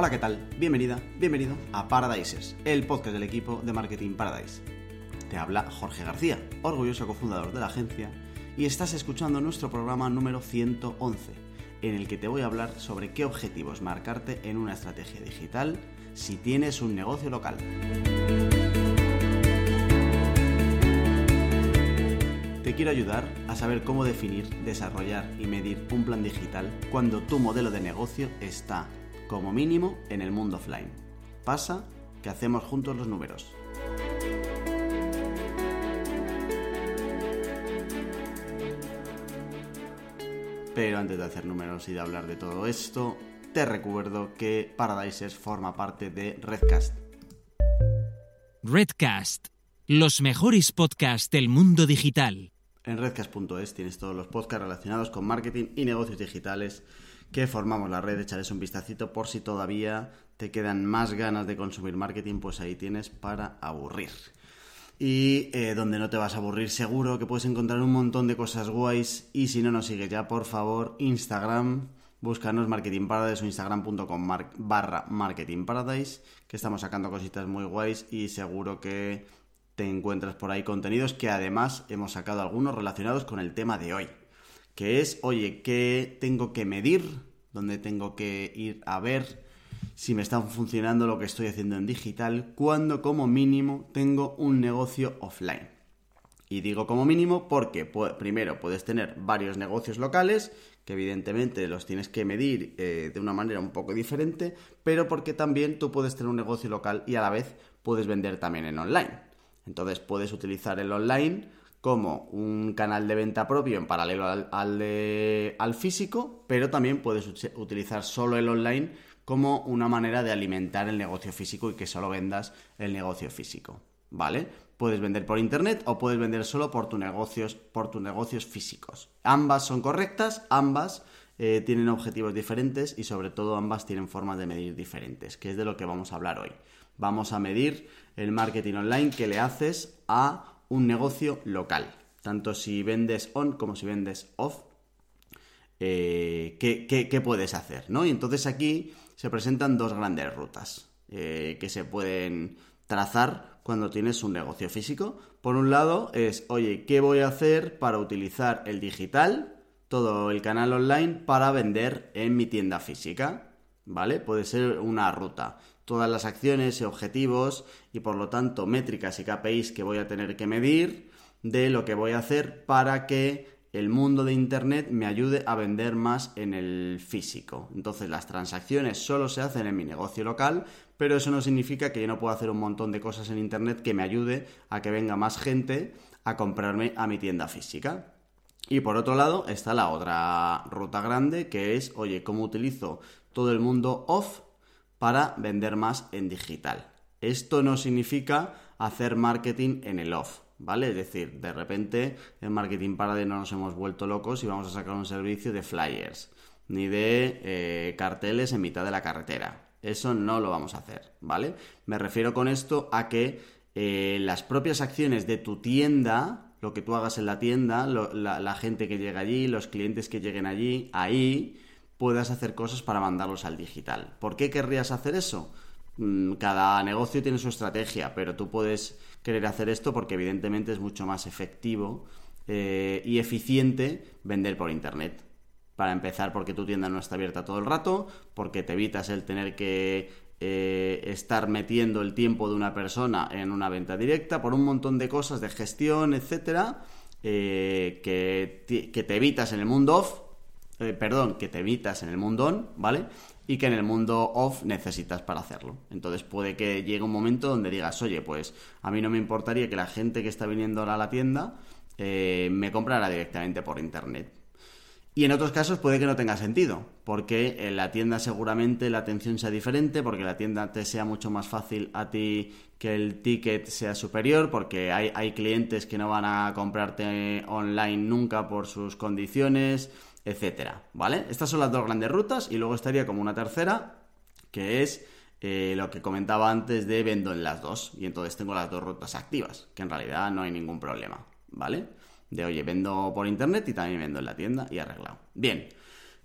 Hola, ¿qué tal? Bienvenida, bienvenido a Paradises, el podcast del equipo de Marketing Paradise. Te habla Jorge García, orgulloso cofundador de la agencia, y estás escuchando nuestro programa número 111, en el que te voy a hablar sobre qué objetivos marcarte en una estrategia digital si tienes un negocio local. Te quiero ayudar a saber cómo definir, desarrollar y medir un plan digital cuando tu modelo de negocio está como mínimo en el mundo offline. Pasa que hacemos juntos los números. Pero antes de hacer números y de hablar de todo esto, te recuerdo que Paradises forma parte de Redcast. Redcast, los mejores podcasts del mundo digital. En redcast.es tienes todos los podcasts relacionados con marketing y negocios digitales que formamos la red, echarles un vistacito por si todavía te quedan más ganas de consumir marketing, pues ahí tienes para aburrir. Y eh, donde no te vas a aburrir seguro que puedes encontrar un montón de cosas guays y si no nos sigues ya, por favor, Instagram, búscanos Marketing Paradise o instagram.com barra Marketing Paradise, que estamos sacando cositas muy guays y seguro que te encuentras por ahí contenidos que además hemos sacado algunos relacionados con el tema de hoy que es, oye, ¿qué tengo que medir? ¿Dónde tengo que ir a ver si me está funcionando lo que estoy haciendo en digital? Cuando como mínimo tengo un negocio offline. Y digo como mínimo porque primero puedes tener varios negocios locales, que evidentemente los tienes que medir eh, de una manera un poco diferente, pero porque también tú puedes tener un negocio local y a la vez puedes vender también en online. Entonces puedes utilizar el online como un canal de venta propio en paralelo al, al, físico, pero también puedes utilizar solo el online como una manera de alimentar el negocio físico y que solo vendas el negocio físico, ¿vale? Puedes vender por internet o puedes vender solo por, tus negocios, por tus negocios físicos. Ambas son correctas, ambas eh, tienen objetivos diferentes y sobre todo ambas tienen formas de medir diferentes, que es de lo que vamos a hablar hoy. Vamos a medir el marketing online que le haces a un negocio local. Tanto si vendes on como si vendes off, eh, ¿qué, puedes hacer? ¿no? Y entonces aquí se presentan dos grandes rutas eh, que se pueden trazar cuando tienes un negocio físico. Por un lado es, oye, ¿qué voy a hacer para utilizar el digital, todo el canal online, para vender en mi tienda física? ¿Vale? Puede ser una ruta todas las acciones y objetivos y por lo tanto métricas y KPIs que voy a tener que medir de lo que voy a hacer para que el mundo de Internet me ayude a vender más en el físico. Entonces las transacciones solo se hacen en mi negocio local, pero eso no significa que yo no pueda hacer un montón de cosas en Internet que me ayude a que venga más gente a comprarme a mi tienda física. Y por otro lado está la otra ruta grande que es, oye, ¿cómo utilizo todo el mundo off para vender más en digital. Esto no significa hacer marketing en el off, ¿vale? Es decir, de repente en Marketing Paradise no nos hemos vuelto locos y vamos a sacar un servicio de flyers, ni de eh, carteles en mitad de la carretera. Eso no lo vamos a hacer, ¿vale? Me refiero con esto a que eh, las propias acciones de tu tienda, lo que tú hagas en la tienda, la gente que llega allí, los clientes que lleguen allí, ahí, puedas hacer cosas para mandarlos al digital. ¿Por qué querrías hacer eso? Mm, cada negocio tiene su estrategia, pero tú puedes querer hacer esto porque evidentemente es mucho más efectivo eh, y eficiente vender por Internet. Para empezar, porque tu tienda no está abierta todo el rato, porque te evitas el tener que eh, estar metiendo el tiempo de una persona en una venta directa, por un montón de cosas de gestión, etcétera, eh, que, que te evitas en el mundo off eh, perdón, que te evitas en el mundo on, ¿vale? Y que en el mundo off necesitas para hacerlo. Entonces puede que llegue un momento donde digas, oye, pues a mí no me importaría que la gente que está viniendo ahora a la tienda eh, me comprara directamente por internet. Y en otros casos puede que no tenga sentido, porque en la tienda seguramente la atención sea diferente, porque la tienda te sea mucho más fácil a ti que el ticket sea superior, porque hay, hay clientes que no van a comprarte online nunca por sus condiciones, etcétera, ¿vale? Estas son las dos grandes rutas y luego estaría como una tercera, que es eh, lo que comentaba antes de vendo en las dos y entonces tengo las dos rutas activas, que en realidad no hay ningún problema, ¿vale? De oye, vendo por internet y también vendo en la tienda y arreglado. Bien,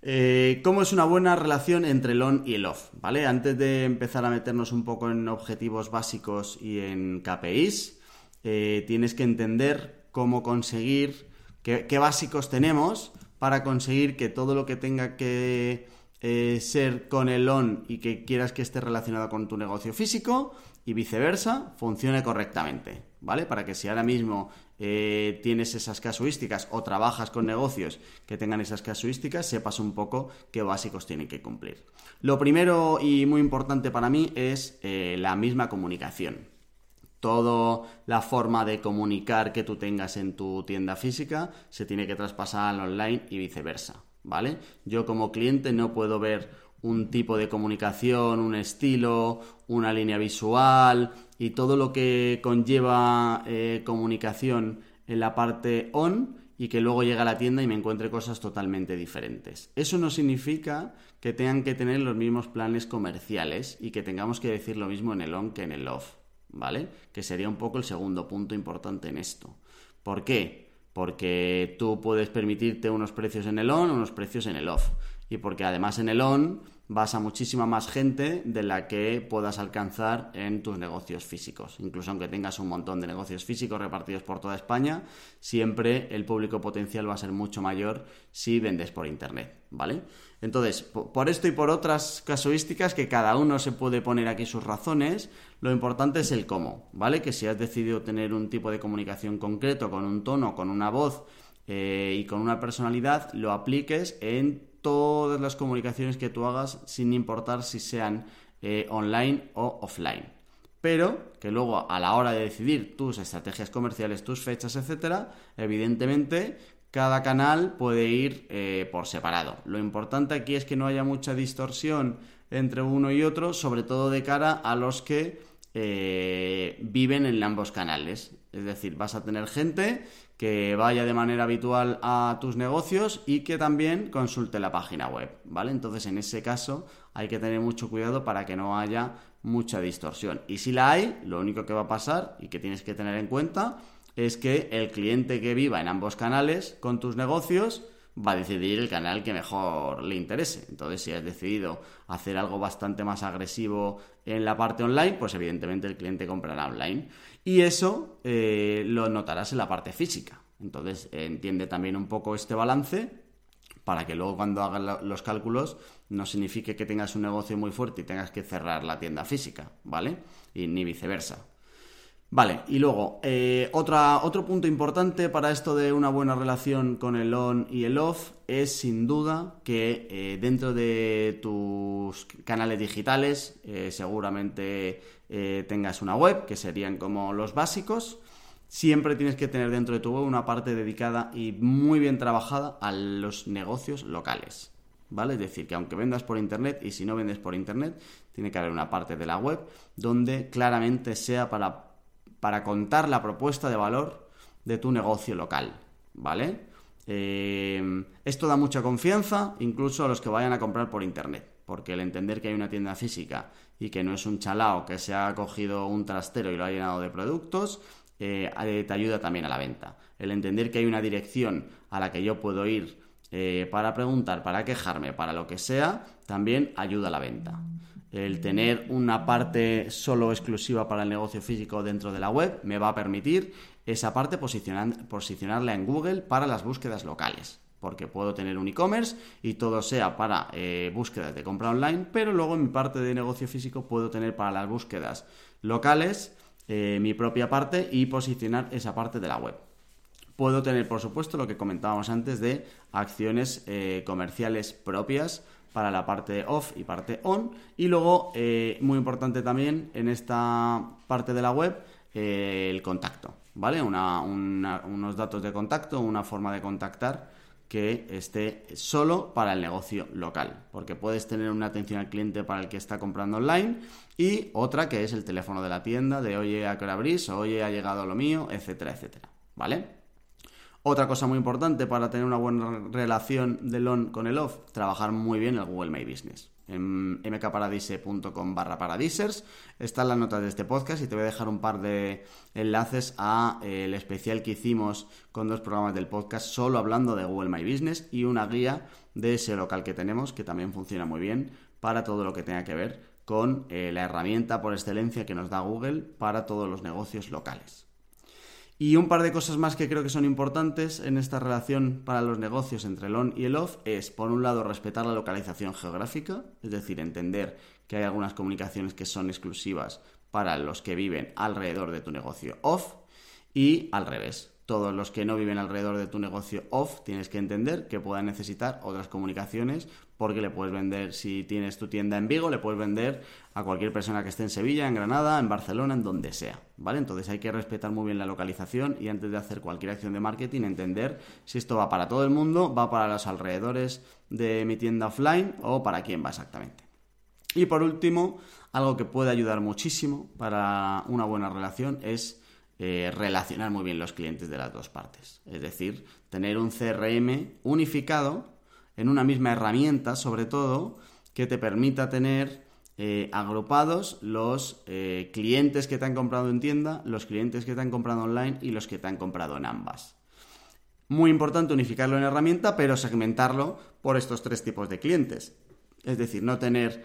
Eh, ¿Cómo es una buena relación entre el on y el off? ¿Vale? Antes de empezar a meternos un poco en objetivos básicos y en KPIs, eh, tienes que entender cómo conseguir, qué, básicos tenemos para conseguir que todo lo que tenga que eh, ser con el on y que quieras que esté relacionado con tu negocio físico y viceversa, funcione correctamente, ¿vale? Para que si ahora mismo eh, tienes esas casuísticas o trabajas con negocios que tengan esas casuísticas, sepas un poco qué básicos tienen que cumplir. Lo primero y muy importante para mí es eh, la misma comunicación. Toda la forma de comunicar que tú tengas en tu tienda física se tiene que traspasar al online y viceversa, ¿vale? Yo como cliente no puedo ver un tipo de comunicación, un estilo, una línea visual y todo lo que conlleva eh, comunicación en la parte on y que luego llega a la tienda y me encuentre cosas totalmente diferentes. Eso no significa que tengan que tener los mismos planes comerciales y que tengamos que decir lo mismo en el on que en el off, ¿vale? Que sería un poco el segundo punto importante en esto. ¿Por qué? Porque tú puedes permitirte unos precios en el on, unos precios en el off. Y porque además en el on vas a muchísima más gente de la que puedas alcanzar en tus negocios físicos. Incluso aunque tengas un montón de negocios físicos repartidos por toda España, siempre el público potencial va a ser mucho mayor si vendes por Internet, ¿vale? Entonces, por esto y por otras casuísticas que cada uno se puede poner aquí sus razones, lo importante es el cómo, ¿vale? Que si has decidido tener un tipo de comunicación concreto, con un tono, con una voz eh, y con una personalidad, lo apliques en todas las comunicaciones que tú hagas sin importar si sean eh, online o offline. Pero que luego a la hora de decidir tus estrategias comerciales, tus fechas, etcétera, evidentemente cada canal puede ir eh, por separado. Lo importante aquí es que no haya mucha distorsión entre uno y otro, sobre todo de cara a los que eh, viven en ambos canales. Es decir, vas a tener gente que vaya de manera habitual a tus negocios y que también consulte la página web, ¿vale? Entonces, en ese caso, hay que tener mucho cuidado para que no haya mucha distorsión. Y si la hay, lo único que va a pasar y que tienes que tener en cuenta es que el cliente que viva en ambos canales con tus negocios va a decidir el canal que mejor le interese. Entonces, si has decidido hacer algo bastante más agresivo en la parte online, pues evidentemente el cliente comprará online. Y eso eh, lo notarás en la parte física. Entonces, entiende también un poco este balance para que luego cuando hagas los cálculos no signifique que tengas un negocio muy fuerte y tengas que cerrar la tienda física, ¿vale? Y ni viceversa. Vale, y luego, eh, otra, otro punto importante para esto de una buena relación con el on y el off es sin duda que eh, dentro de tus canales digitales eh, seguramente tengas una web, que serían como los básicos. Siempre tienes que tener dentro de tu web una parte dedicada y muy bien trabajada a los negocios locales. ¿Vale? Es decir, que aunque vendas por internet y si no vendes por internet, tiene que haber una parte de la web donde claramente sea para para contar la propuesta de valor de tu negocio local, ¿vale? Eh, esto da mucha confianza incluso a los que vayan a comprar por internet, porque el entender que hay una tienda física y que no es un chalao que se ha cogido un trastero y lo ha llenado de productos, eh, eh, te ayuda también a la venta. El entender que hay una dirección a la que yo puedo ir para preguntar, para quejarme, para lo que sea, también ayuda a la venta el tener una parte solo exclusiva para el negocio físico dentro de la web me va a permitir esa parte posicionarla en Google para las búsquedas locales. Porque puedo tener un e-commerce y todo sea para eh, búsquedas de compra online, pero luego en mi parte de negocio físico puedo tener para las búsquedas locales eh, mi propia parte y posicionar esa parte de la web. Puedo tener, por supuesto, lo que comentábamos antes de acciones eh, comerciales propias para la parte off y parte on. Y luego, eh, muy importante también en esta parte de la web, eh, el contacto, ¿vale? unos datos de contacto, una forma de contactar que esté solo para el negocio local, porque puedes tener una atención al cliente para el que está comprando online y otra que es el teléfono de la tienda de oye a qué hora abrís, oye ha llegado lo mío, etcétera, etcétera, ¿vale? Otra cosa muy importante para tener una buena relación del on con el off, trabajar muy bien el Google My Business. En mkparadise.com barra paradisers están las notas de este podcast y te voy a dejar un par de enlaces a eh, el especial que hicimos con dos programas del podcast solo hablando de Google My Business y una guía de ese local que tenemos que también funciona muy bien para todo lo que tenga que ver con eh, la herramienta por excelencia que nos da Google para todos los negocios locales. Y un par de cosas más que creo que son importantes en esta relación para los negocios entre el on y el off es, por un lado, respetar la localización geográfica, es decir, entender que hay algunas comunicaciones que son exclusivas para los que viven alrededor de tu negocio off y al revés todos los que no viven alrededor de tu negocio off, tienes que entender que puedan necesitar otras comunicaciones porque le puedes vender, si tienes tu tienda en Vigo, le puedes vender a cualquier persona que esté en Sevilla, en Granada, en Barcelona, en donde sea, ¿vale? Entonces hay que respetar muy bien la localización y antes de hacer cualquier acción de marketing entender si esto va para todo el mundo, va para los alrededores de mi tienda offline o para quién va exactamente. Y por último, algo que puede ayudar muchísimo para una buena relación es eh, relacionar muy bien los clientes de las dos partes. Es decir, tener un CRM unificado en una misma herramienta, sobre todo, que te permita tener eh, agrupados los eh, clientes que te han comprado en tienda, los clientes que te han comprado online y los que te han comprado en ambas. Muy importante unificarlo en herramienta, pero segmentarlo por estos tres tipos de clientes. Es decir, no tener,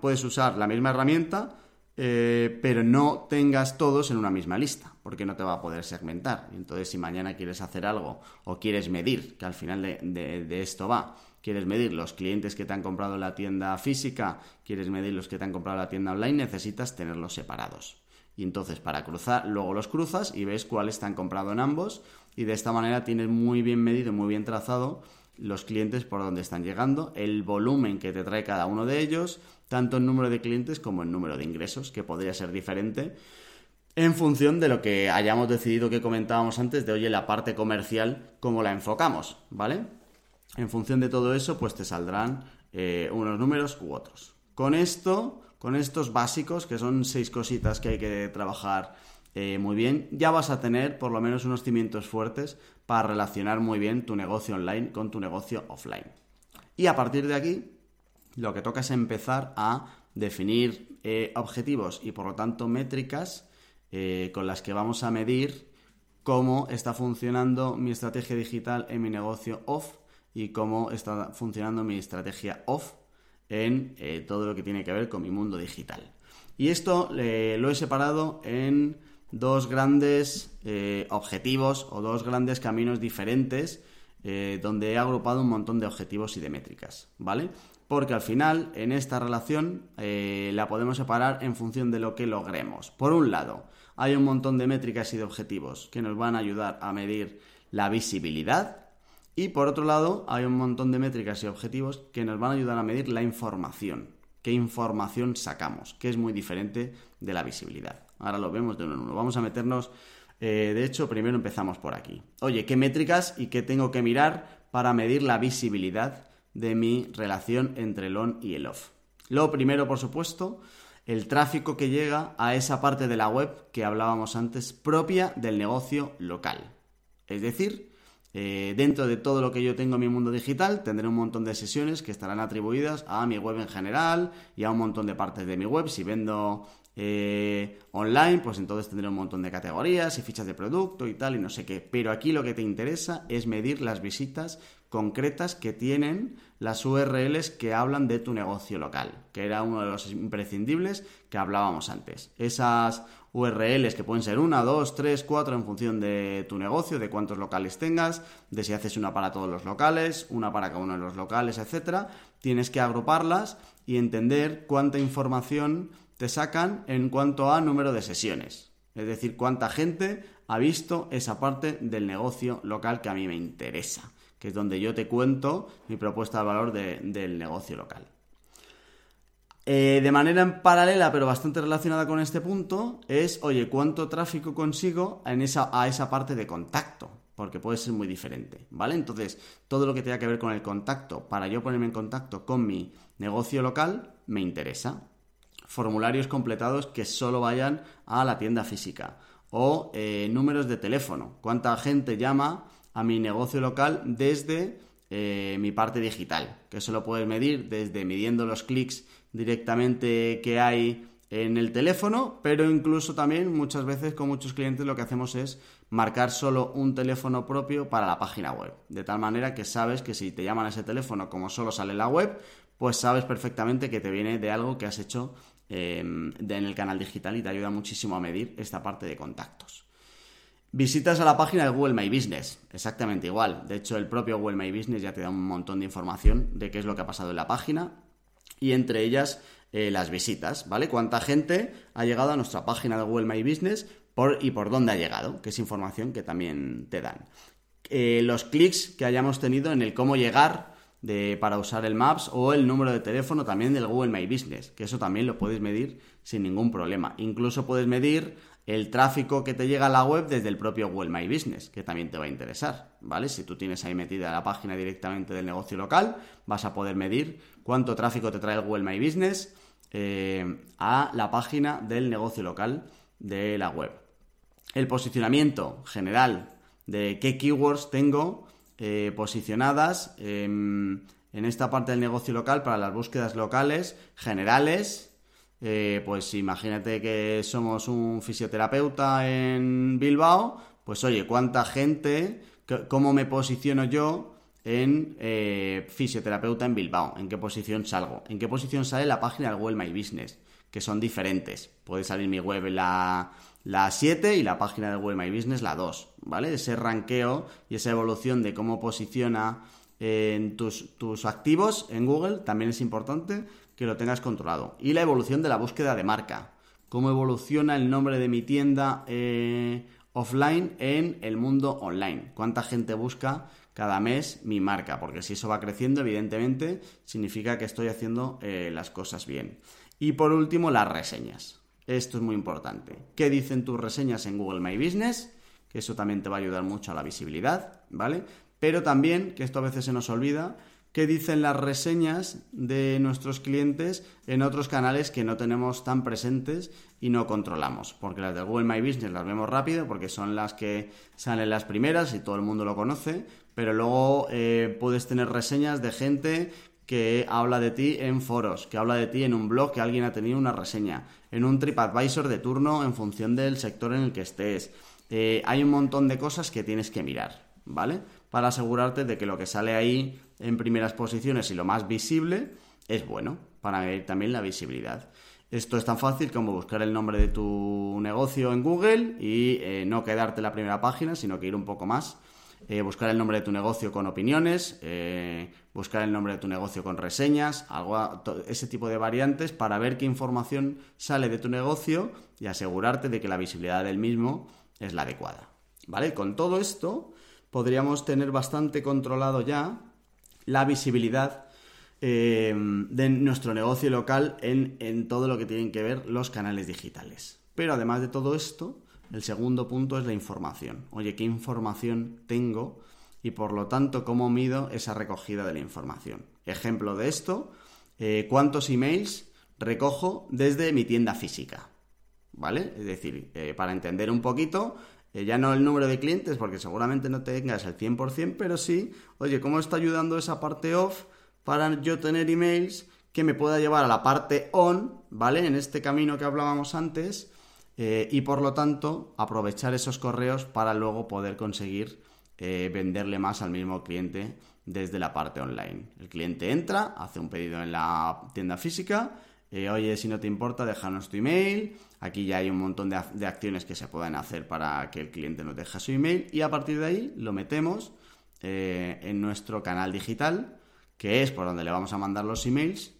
puedes usar la misma herramienta, eh, pero no tengas todos en una misma lista, porque no te va a poder segmentar. Entonces, si mañana quieres hacer algo o quieres medir, que al final de, esto va, quieres medir los clientes que te han comprado en la tienda física, quieres medir los que te han comprado en la tienda online, necesitas tenerlos separados. Y entonces, para cruzar, luego los cruzas y ves cuáles te han comprado en ambos, y de esta manera tienes muy bien medido, muy bien trazado los clientes por donde están llegando, el volumen que te trae cada uno de ellos, tanto en número de clientes como en número de ingresos, que podría ser diferente en función de lo que hayamos decidido que comentábamos antes de, oye, la parte comercial, cómo la enfocamos, ¿vale? En función de todo eso, pues te saldrán eh, unos números u otros. Con esto, con estos básicos, que son seis cositas que hay que trabajar eh, muy bien, ya vas a tener por lo menos unos cimientos fuertes para relacionar muy bien tu negocio online con tu negocio offline. Y a partir de aquí, lo que toca es empezar a definir eh, objetivos y por lo tanto métricas eh, con las que vamos a medir cómo está funcionando mi estrategia digital en mi negocio off y cómo está funcionando mi estrategia off en todo lo que tiene que ver con mi mundo digital. Y esto lo he separado en dos grandes eh, objetivos o dos grandes caminos diferentes eh, donde he agrupado un montón de objetivos y de métricas, ¿vale? Porque al final en esta relación eh, la podemos separar en función de lo que logremos. Por un lado, hay un montón de métricas y de objetivos que nos van a ayudar a medir la visibilidad y por otro lado, hay un montón de métricas y objetivos que nos van a ayudar a medir la información. ¿Qué información sacamos? Que es muy diferente de la visibilidad. Ahora lo vemos de uno en uno. Vamos a meternos, eh, de hecho, primero empezamos por aquí. Oye, ¿qué métricas y qué tengo que mirar para medir la visibilidad de mi relación entre el on y el off? Lo primero, por supuesto, el tráfico que llega a esa parte de la web que hablábamos antes propia del negocio local. Es decir, eh, dentro de todo lo que yo tengo en mi mundo digital, tendré un montón de sesiones que estarán atribuidas a mi web en general y a un montón de partes de mi web. Si vendo eh, online, pues entonces tendré un montón de categorías y fichas de producto y tal y no sé qué. Pero aquí lo que te interesa es medir las visitas concretas que tienen las URLs que hablan de tu negocio local, que era uno de los imprescindibles que hablábamos antes. Esas URLs que pueden ser una, dos, tres, cuatro en función de tu negocio, de cuántos locales tengas, de si haces una para todos los locales, una para cada uno de los locales, etcétera, tienes que agruparlas y entender cuánta información te sacan en cuanto a número de sesiones. Es decir, cuánta gente ha visto esa parte del negocio local que a mí me interesa, que es donde yo te cuento mi propuesta de valor del negocio local. Eh, de manera paralela, pero bastante relacionada con este punto, es, oye, ¿cuánto tráfico consigo en esa, a esa parte de contacto? Porque puede ser muy diferente, ¿vale? Entonces, todo lo que tenga que ver con el contacto, para yo ponerme en contacto con mi negocio local, me interesa formularios completados que solo vayan a la tienda física o eh, números de teléfono. ¿Cuánta gente llama a mi negocio local desde eh, mi parte digital, que eso lo puedes medir desde midiendo los clics directamente que hay en el teléfono, pero incluso también muchas veces con muchos clientes lo que hacemos es marcar solo un teléfono propio para la página web, de tal manera que sabes que si te llaman a ese teléfono como solo sale la web, pues sabes perfectamente que te viene de algo que has hecho em, en el canal digital y te ayuda muchísimo a medir esta parte de contactos. Visitas a la página de Google My Business, exactamente igual. De hecho, el propio Google My Business ya te da un montón de información de qué es lo que ha pasado en la página y entre ellas eh, las visitas, ¿vale? Cuánta gente ha llegado a nuestra página de Google My Business por, y por dónde ha llegado, que es información que también te dan. Eh, los clics que hayamos tenido en el cómo llegar de, para usar el Maps o el número de teléfono también del Google My Business, que eso también lo puedes medir sin ningún problema. Incluso puedes medir el tráfico que te llega a la web desde el propio Google My Business, que también te va a interesar, ¿vale? Si tú tienes ahí metida la página directamente del negocio local, vas a poder medir cuánto tráfico te trae el Google My Business, eh, a la página del negocio local de la web. El posicionamiento general de qué keywords tengo eh, posicionadas en esta parte del negocio local para las búsquedas locales generales. Eh, pues imagínate que somos un fisioterapeuta en Bilbao, pues oye, ¿cuánta gente, cómo me posiciono yo en eh, fisioterapeuta en Bilbao, en qué posición salgo, en qué posición sale la página del Google My Business, que son diferentes. Puede salir mi web la, la 7 y la página del Google My Business la 2, ¿vale? Ese ranqueo y esa evolución de cómo posiciona en tus, tus, activos en Google también es importante que lo tengas controlado. Y la evolución de la búsqueda de marca. Cómo evoluciona el nombre de mi tienda eh, offline en el mundo online. Cuánta gente busca cada mes mi marca, porque si eso va creciendo, evidentemente, significa que estoy haciendo eh, las cosas bien. Y por último, las reseñas. Esto es muy importante. ¿Qué dicen tus reseñas en Google My Business? Que eso también te va a ayudar mucho a la visibilidad, ¿vale? Pero también, que esto a veces se nos olvida, qué dicen las reseñas de nuestros clientes en otros canales que no tenemos tan presentes y no controlamos. Porque las de Google My Business las vemos rápido porque son las que salen las primeras y todo el mundo lo conoce, pero luego eh, puedes tener reseñas de gente que habla de ti en foros, que habla de ti en un blog que alguien ha tenido una reseña, en un TripAdvisor de turno en función del sector en el que estés. Eh, hay un montón de cosas que tienes que mirar, ¿vale? Para asegurarte de que lo que sale ahí en primeras posiciones y lo más visible es bueno para medir también la visibilidad. Esto es tan fácil como buscar el nombre de tu negocio en Google y eh, no quedarte en la primera página, sino que ir un poco más. Eh, buscar el nombre de tu negocio con opiniones, eh, buscar el nombre de tu negocio con reseñas, algo, ese tipo de variantes para ver qué información sale de tu negocio y asegurarte de que la visibilidad del mismo es la adecuada. ¿Vale? Con todo esto podríamos tener bastante controlado ya la visibilidad eh, de nuestro negocio local en, en todo lo que tienen que ver los canales digitales. Pero además de todo esto, el segundo punto es la información. Oye, ¿qué información tengo? Y por lo tanto, ¿cómo mido esa recogida de la información? Ejemplo de esto, eh, ¿cuántos emails recojo desde mi tienda física? ¿Vale? Es decir, eh, para entender un poquito, eh, ya no el número de clientes, porque seguramente no tengas el 100%, pero sí, oye, ¿cómo está ayudando esa parte off para yo tener emails que me pueda llevar a la parte on, ¿vale? En este camino que hablábamos antes, eh, y por lo tanto aprovechar esos correos para luego poder conseguir eh, venderle más al mismo cliente desde la parte online. El cliente entra, hace un pedido en la tienda física, oye, si no te importa, déjanos tu email, Aquí ya hay un montón de, acciones que se pueden hacer para que el cliente nos deje su email y a partir de ahí lo metemos eh, en nuestro canal digital, que es por donde le vamos a mandar los emails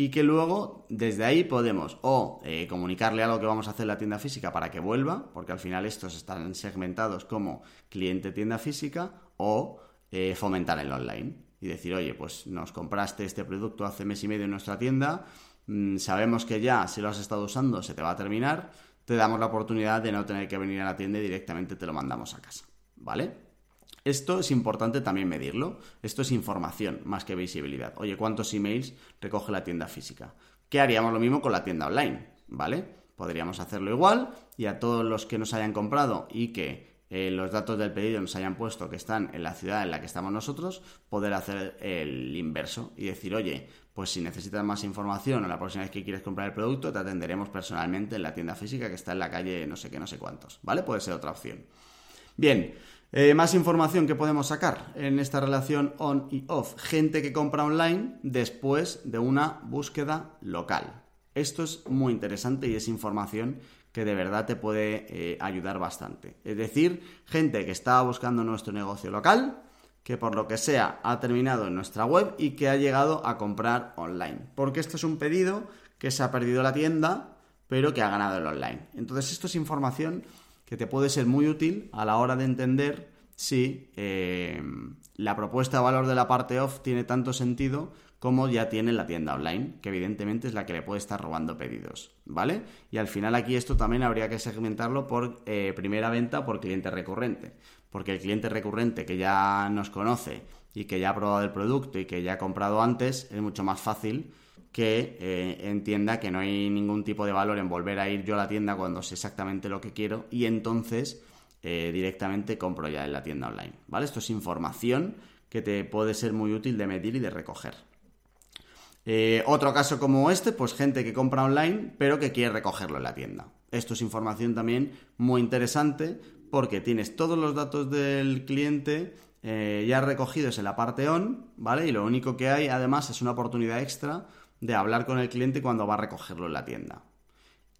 y que luego desde ahí podemos o eh, comunicarle algo que vamos a hacer la tienda física para que vuelva, porque al final estos están segmentados como cliente tienda física o eh, fomentar el online y decir, oye, pues nos compraste este producto hace mes y medio en nuestra tienda, Mm, sabemos que ya si lo has estado usando se te va a terminar, te damos la oportunidad de no tener que venir a la tienda y directamente te lo mandamos a casa, ¿vale? Esto es importante también medirlo. Esto es información más que visibilidad. Oye, ¿cuántos emails recoge la tienda física? ¿Qué haríamos lo mismo con la tienda online? ¿Vale? Podríamos hacerlo igual y a todos los que nos hayan comprado y que eh, los datos del pedido nos hayan puesto que están en la ciudad en la que estamos nosotros, poder hacer el inverso y decir, oye, pues si necesitas más información o la próxima vez que quieres comprar el producto, te atenderemos personalmente en la tienda física que está en la calle no sé qué, no sé cuántos, ¿vale? Puede ser otra opción. Bien, eh, más información que podemos sacar en esta relación on y off. Gente que compra online después de una búsqueda local. Esto es muy interesante y es información que de verdad te puede eh, ayudar bastante. Es decir, gente que estaba buscando nuestro negocio local, que por lo que sea ha terminado en nuestra web y que ha llegado a comprar online. Porque esto es un pedido que se ha perdido la tienda, pero que ha ganado el online. Entonces, esto es información que te puede ser muy útil a la hora de entender si eh, la propuesta de valor de la parte off tiene tanto sentido como ya tiene la tienda online, que evidentemente es la que le puede estar robando pedidos, ¿vale? Y al final aquí esto también habría que segmentarlo por eh, primera venta por cliente recurrente, porque el cliente recurrente que ya nos conoce y que ya ha probado el producto y que ya ha comprado antes, es mucho más fácil que eh, entienda que no hay ningún tipo de valor en volver a ir yo a la tienda cuando sé exactamente lo que quiero y entonces eh, directamente compro ya en la tienda online, ¿vale? Esto es información que te puede ser muy útil de medir y de recoger. Eh, otro caso como este, pues gente que compra online pero que quiere recogerlo en la tienda. Esto es información también muy interesante porque tienes todos los datos del cliente ya recogidos en la parte on, ¿vale? Y lo único que hay además es una oportunidad extra de hablar con el cliente cuando va a recogerlo en la tienda.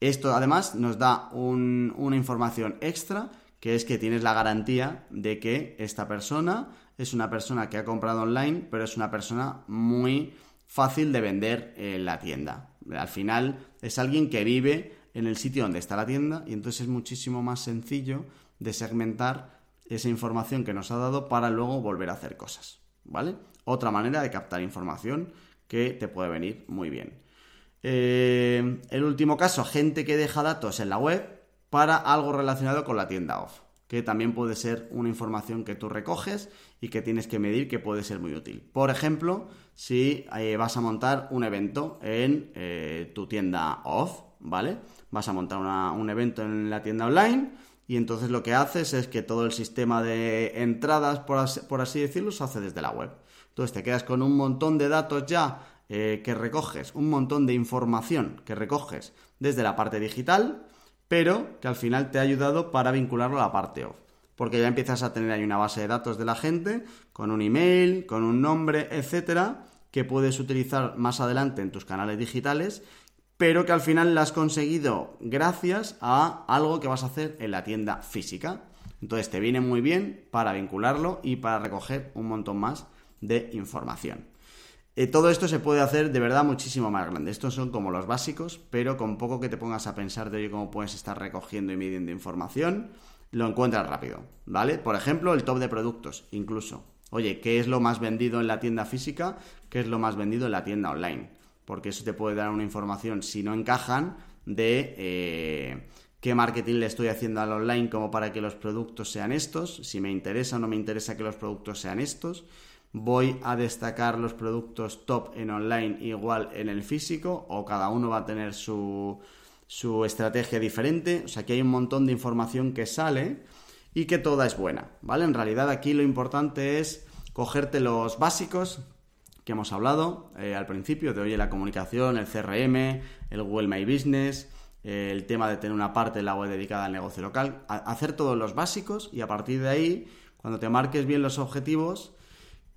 Esto además nos da una información extra que es que tienes la garantía de que esta persona es una persona que ha comprado online, pero es una persona muy fácil de vender en la tienda. Al final es alguien que vive en el sitio donde está la tienda y entonces es muchísimo más sencillo de segmentar esa información que nos ha dado para luego volver a hacer cosas, ¿vale? Otra manera de captar información que te puede venir muy bien. Eh, el último caso, gente que deja datos en la web para algo relacionado con la tienda off que también puede ser una información que tú recoges y que tienes que medir que puede ser muy útil. Por ejemplo, si eh, vas a montar un evento en eh, tu tienda off, ¿vale? Vas a montar un evento en la tienda online y entonces lo que haces es que todo el sistema de entradas, por así, decirlo, se hace desde la web. Entonces te quedas con un montón de datos ya eh, que recoges, un montón de información que recoges desde la parte digital pero que al final te ha ayudado para vincularlo a la parte off. Porque ya empiezas a tener ahí una base de datos de la gente, con un email, con un nombre, etcétera, que puedes utilizar más adelante en tus canales digitales, pero que al final la has conseguido gracias a algo que vas a hacer en la tienda física. Entonces te viene muy bien para vincularlo y para recoger un montón más de información. Eh, todo esto se puede hacer de verdad muchísimo más grande. Estos son como los básicos, pero con poco que te pongas a pensar de cómo puedes estar recogiendo y midiendo información, lo encuentras rápido, ¿vale? Por ejemplo, el top de productos, incluso. Oye, ¿qué es lo más vendido en la tienda física? ¿Qué es lo más vendido en la tienda online? Porque eso te puede dar una información, si no encajan, de eh, qué marketing le estoy haciendo al online como para que los productos sean estos, si me interesa o no me interesa que los productos sean estos voy a destacar los productos top en online igual en el físico o cada uno va a tener su, su estrategia diferente. O sea que hay un montón de información que sale y que toda es buena, ¿vale? En realidad aquí lo importante es cogerte los básicos que hemos hablado eh, al principio de oye la comunicación, el CRM, el Google My Business, eh, el tema de tener una parte de la web dedicada al negocio local, hacer todos los básicos y a partir de ahí, cuando te marques bien los objetivos,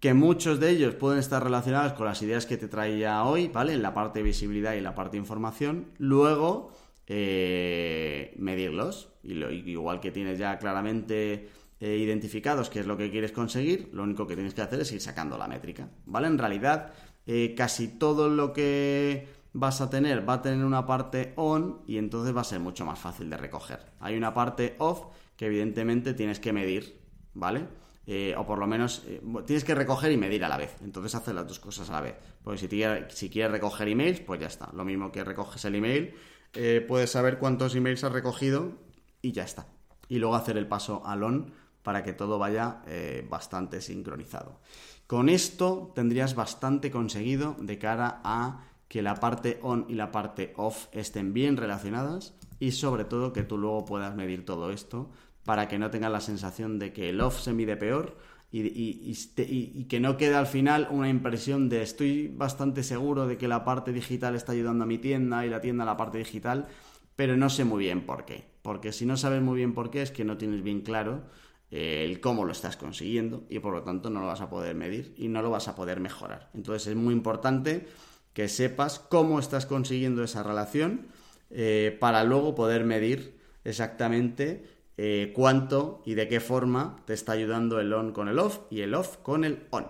que muchos de ellos pueden estar relacionados con las ideas que te traía hoy, ¿vale? En la parte de visibilidad y la parte de información. Luego, eh, medirlos. Y igual que tienes ya claramente eh, identificados qué es lo que quieres conseguir, lo único que tienes que hacer es ir sacando la métrica, ¿vale? En realidad, eh, casi todo lo que vas a tener va a tener una parte on y entonces va a ser mucho más fácil de recoger. Hay una parte off que evidentemente tienes que medir, ¿vale? Eh, o por lo menos eh, tienes que recoger y medir a la vez. Entonces haces las dos cosas a la vez. Porque si, si quieres recoger emails, pues ya está. Lo mismo que recoges el email, eh, puedes saber cuántos emails has recogido y ya está. Y luego hacer el paso al on para que todo vaya bastante sincronizado. Con esto tendrías bastante conseguido de cara a que la parte on y la parte off estén bien relacionadas y sobre todo que tú luego puedas medir todo esto para que no tengas la sensación de que el off se mide peor y, que no quede al final una impresión de estoy bastante seguro de que la parte digital está ayudando a mi tienda y la tienda a la parte digital, pero no sé muy bien por qué. Porque si no sabes muy bien por qué es que no tienes bien claro eh, el cómo lo estás consiguiendo y por lo tanto no lo vas a poder medir y no lo vas a poder mejorar. Entonces es muy importante que sepas cómo estás consiguiendo esa relación eh, para luego poder medir exactamente eh, cuánto y de qué forma te está ayudando el on con el off y el off con el on.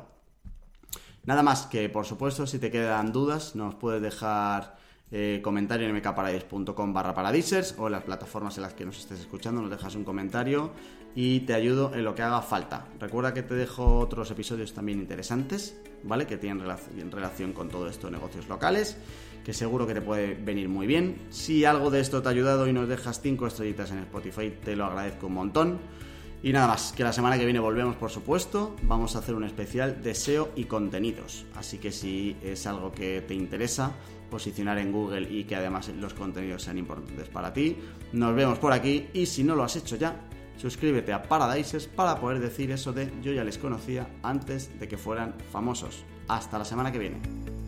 Nada más que, por supuesto, si te quedan dudas, nos puedes dejar eh, comentario en mkparadise.com barra paradisers o en las plataformas en las que nos estés escuchando, nos dejas un comentario y te ayudo en lo que haga falta. Recuerda que te dejo otros episodios también interesantes, ¿vale? Que tienen relación con todo esto de negocios locales que seguro que te puede venir muy bien. Si algo de esto te ha ayudado y nos dejas 5 estrellitas en Spotify, te lo agradezco un montón. Y nada más, que la semana que viene volvemos, por supuesto. Vamos a hacer un especial de SEO y contenidos. Así que si es algo que te interesa posicionar en Google y que además los contenidos sean importantes para ti, nos vemos por aquí. Y si no lo has hecho ya, suscríbete a Paradises para poder decir eso de yo ya les conocía antes de que fueran famosos. Hasta la semana que viene.